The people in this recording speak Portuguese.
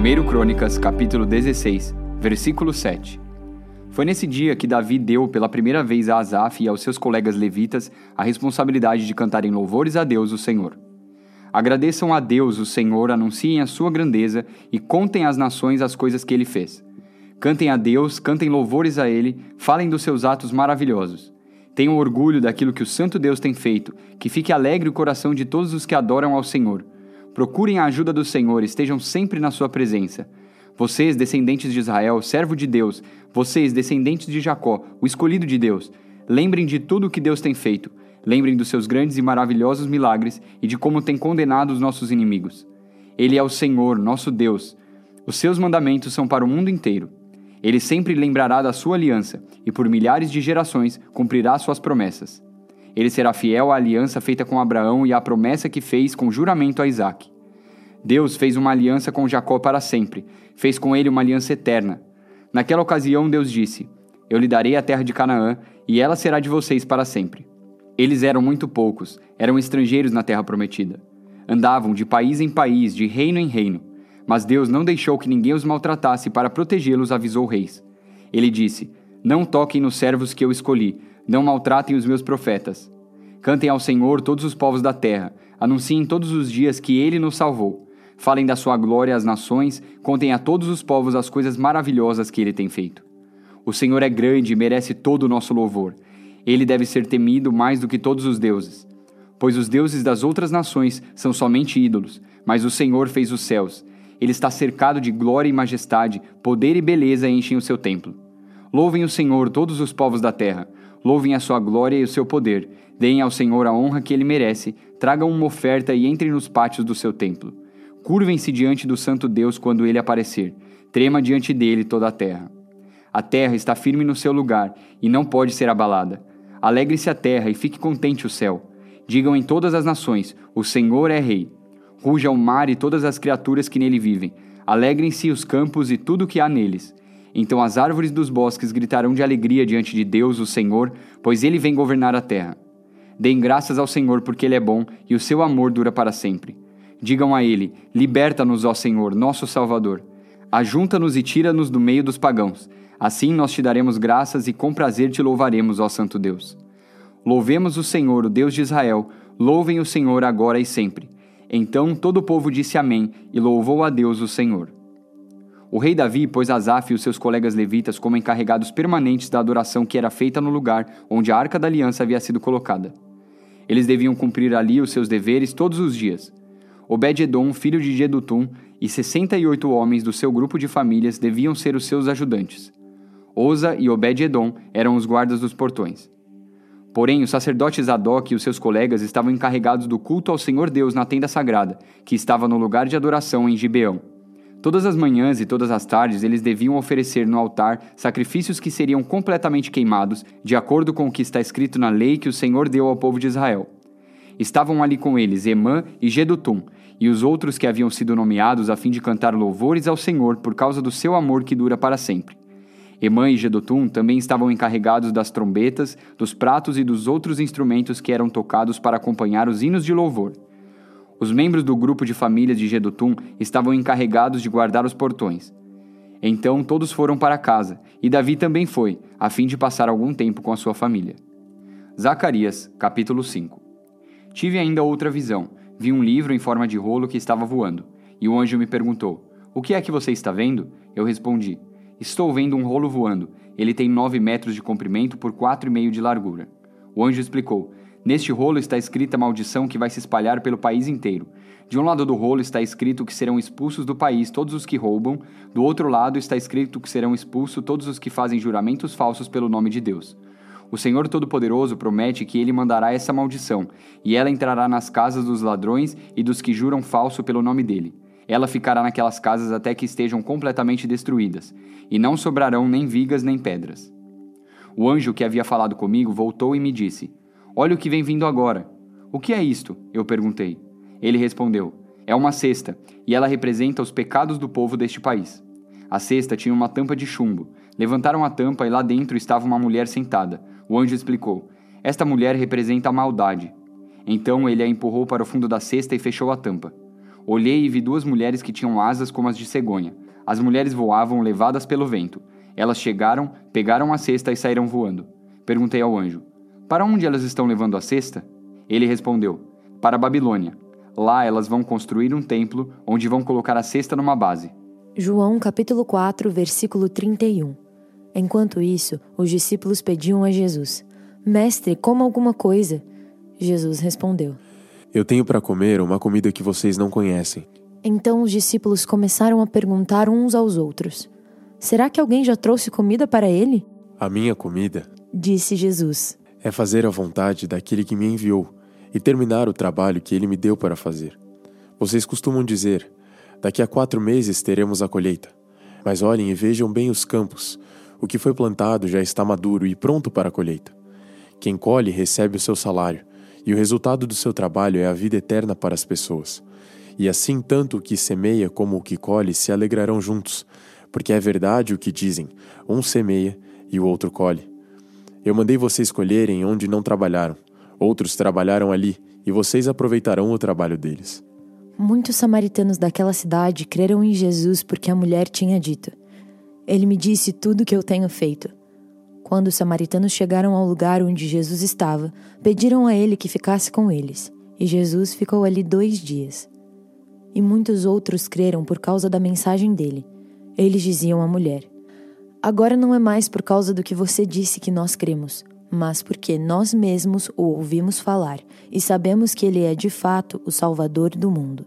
1 Crônicas, capítulo 16, versículo 7. Foi nesse dia que Davi deu pela primeira vez a Asaf e aos seus colegas levitas a responsabilidade de cantarem louvores a Deus, o Senhor. Agradeçam a Deus, o Senhor, anunciem a sua grandeza e contem às nações as coisas que ele fez. Cantem a Deus, cantem louvores a ele, falem dos seus atos maravilhosos. Tenham orgulho daquilo que o Santo Deus tem feito, que fique alegre o coração de todos os que adoram ao Senhor Procurem a ajuda do Senhor, estejam sempre na sua presença. Vocês, descendentes de Israel, servo de Deus, vocês, descendentes de Jacó, o escolhido de Deus, lembrem de tudo o que Deus tem feito. Lembrem dos seus grandes e maravilhosos milagres e de como tem condenado os nossos inimigos. Ele é o Senhor, nosso Deus. Os seus mandamentos são para o mundo inteiro. Ele sempre lembrará da sua aliança e por milhares de gerações cumprirá suas promessas. Ele será fiel à aliança feita com Abraão e à promessa que fez com juramento a Isaac. Deus fez uma aliança com Jacó para sempre, fez com ele uma aliança eterna. Naquela ocasião, Deus disse: Eu lhe darei a terra de Canaã, e ela será de vocês para sempre. Eles eram muito poucos, eram estrangeiros na terra prometida. Andavam de país em país, de reino em reino. Mas Deus não deixou que ninguém os maltratasse para protegê-los, avisou reis. Ele disse: Não toquem nos servos que eu escolhi, não maltratem os meus profetas. Cantem ao Senhor todos os povos da terra, anunciem todos os dias que ele nos salvou. Falem da sua glória às nações, contem a todos os povos as coisas maravilhosas que ele tem feito. O Senhor é grande e merece todo o nosso louvor. Ele deve ser temido mais do que todos os deuses. Pois os deuses das outras nações são somente ídolos, mas o Senhor fez os céus. Ele está cercado de glória e majestade, poder e beleza enchem o seu templo. Louvem o Senhor todos os povos da terra Louvem a sua glória e o seu poder. Deem ao Senhor a honra que ele merece. Tragam uma oferta e entrem nos pátios do seu templo. Curvem-se diante do Santo Deus quando ele aparecer. Trema diante dele toda a terra. A terra está firme no seu lugar e não pode ser abalada. Alegre-se a terra e fique contente o céu. Digam em todas as nações: O Senhor é Rei. Ruja o mar e todas as criaturas que nele vivem. Alegrem-se os campos e tudo o que há neles. Então as árvores dos bosques gritarão de alegria diante de Deus, o Senhor, pois ele vem governar a terra. Deem graças ao Senhor, porque ele é bom e o seu amor dura para sempre. Digam a ele: Liberta-nos, ó Senhor, nosso Salvador. Ajunta-nos e tira-nos do meio dos pagãos. Assim nós te daremos graças e com prazer te louvaremos, ó Santo Deus. Louvemos o Senhor, o Deus de Israel. Louvem o Senhor agora e sempre. Então todo o povo disse Amém e louvou a Deus, o Senhor. O rei Davi pôs Asaf e os seus colegas levitas como encarregados permanentes da adoração que era feita no lugar onde a arca da aliança havia sido colocada. Eles deviam cumprir ali os seus deveres todos os dias. Obed-edom, filho de Jedutum, e 68 homens do seu grupo de famílias deviam ser os seus ajudantes. Oza e Obed-edom eram os guardas dos portões. Porém, o sacerdote Zadok e os seus colegas estavam encarregados do culto ao Senhor Deus na tenda sagrada, que estava no lugar de adoração em Gibeão. Todas as manhãs e todas as tardes eles deviam oferecer no altar sacrifícios que seriam completamente queimados, de acordo com o que está escrito na lei que o Senhor deu ao povo de Israel. Estavam ali com eles Emã e Gedutum, e os outros que haviam sido nomeados a fim de cantar louvores ao Senhor por causa do seu amor que dura para sempre. Emã e Gedutum também estavam encarregados das trombetas, dos pratos e dos outros instrumentos que eram tocados para acompanhar os hinos de louvor. Os membros do grupo de famílias de Gedutum estavam encarregados de guardar os portões. Então todos foram para casa, e Davi também foi, a fim de passar algum tempo com a sua família. Zacarias, capítulo 5 Tive ainda outra visão. Vi um livro em forma de rolo que estava voando, e o anjo me perguntou: O que é que você está vendo? Eu respondi: Estou vendo um rolo voando. Ele tem nove metros de comprimento por quatro e meio de largura. O anjo explicou: Neste rolo está escrita a maldição que vai se espalhar pelo país inteiro. De um lado do rolo está escrito que serão expulsos do país todos os que roubam, do outro lado está escrito que serão expulsos todos os que fazem juramentos falsos pelo nome de Deus. O Senhor Todo-Poderoso promete que ele mandará essa maldição, e ela entrará nas casas dos ladrões e dos que juram falso pelo nome dele. Ela ficará naquelas casas até que estejam completamente destruídas, e não sobrarão nem vigas nem pedras. O anjo que havia falado comigo voltou e me disse: Olha o que vem vindo agora. O que é isto? Eu perguntei. Ele respondeu: É uma cesta, e ela representa os pecados do povo deste país. A cesta tinha uma tampa de chumbo. Levantaram a tampa e lá dentro estava uma mulher sentada. O anjo explicou: Esta mulher representa a maldade. Então ele a empurrou para o fundo da cesta e fechou a tampa. Olhei e vi duas mulheres que tinham asas como as de cegonha. As mulheres voavam levadas pelo vento. Elas chegaram, pegaram a cesta e saíram voando. Perguntei ao anjo: Para onde elas estão levando a cesta? Ele respondeu: Para a Babilônia. Lá elas vão construir um templo onde vão colocar a cesta numa base. João capítulo 4, versículo 31. Enquanto isso, os discípulos pediam a Jesus: Mestre, coma alguma coisa. Jesus respondeu: Eu tenho para comer uma comida que vocês não conhecem. Então os discípulos começaram a perguntar uns aos outros: Será que alguém já trouxe comida para ele? A minha comida, disse Jesus, é fazer a vontade daquele que me enviou e terminar o trabalho que ele me deu para fazer. Vocês costumam dizer: Daqui a quatro meses teremos a colheita. Mas olhem e vejam bem os campos. O que foi plantado já está maduro e pronto para a colheita. Quem colhe recebe o seu salário, e o resultado do seu trabalho é a vida eterna para as pessoas. E assim, tanto o que semeia como o que colhe se alegrarão juntos, porque é verdade o que dizem: um semeia e o outro colhe. Eu mandei vocês colherem onde não trabalharam, outros trabalharam ali, e vocês aproveitarão o trabalho deles. Muitos samaritanos daquela cidade creram em Jesus porque a mulher tinha dito: Ele me disse tudo o que eu tenho feito. Quando os samaritanos chegaram ao lugar onde Jesus estava, pediram a ele que ficasse com eles, e Jesus ficou ali dois dias e muitos outros creram por causa da mensagem dele. Eles diziam à mulher: Agora não é mais por causa do que você disse que nós cremos, mas porque nós mesmos o ouvimos falar e sabemos que ele é de fato o Salvador do mundo.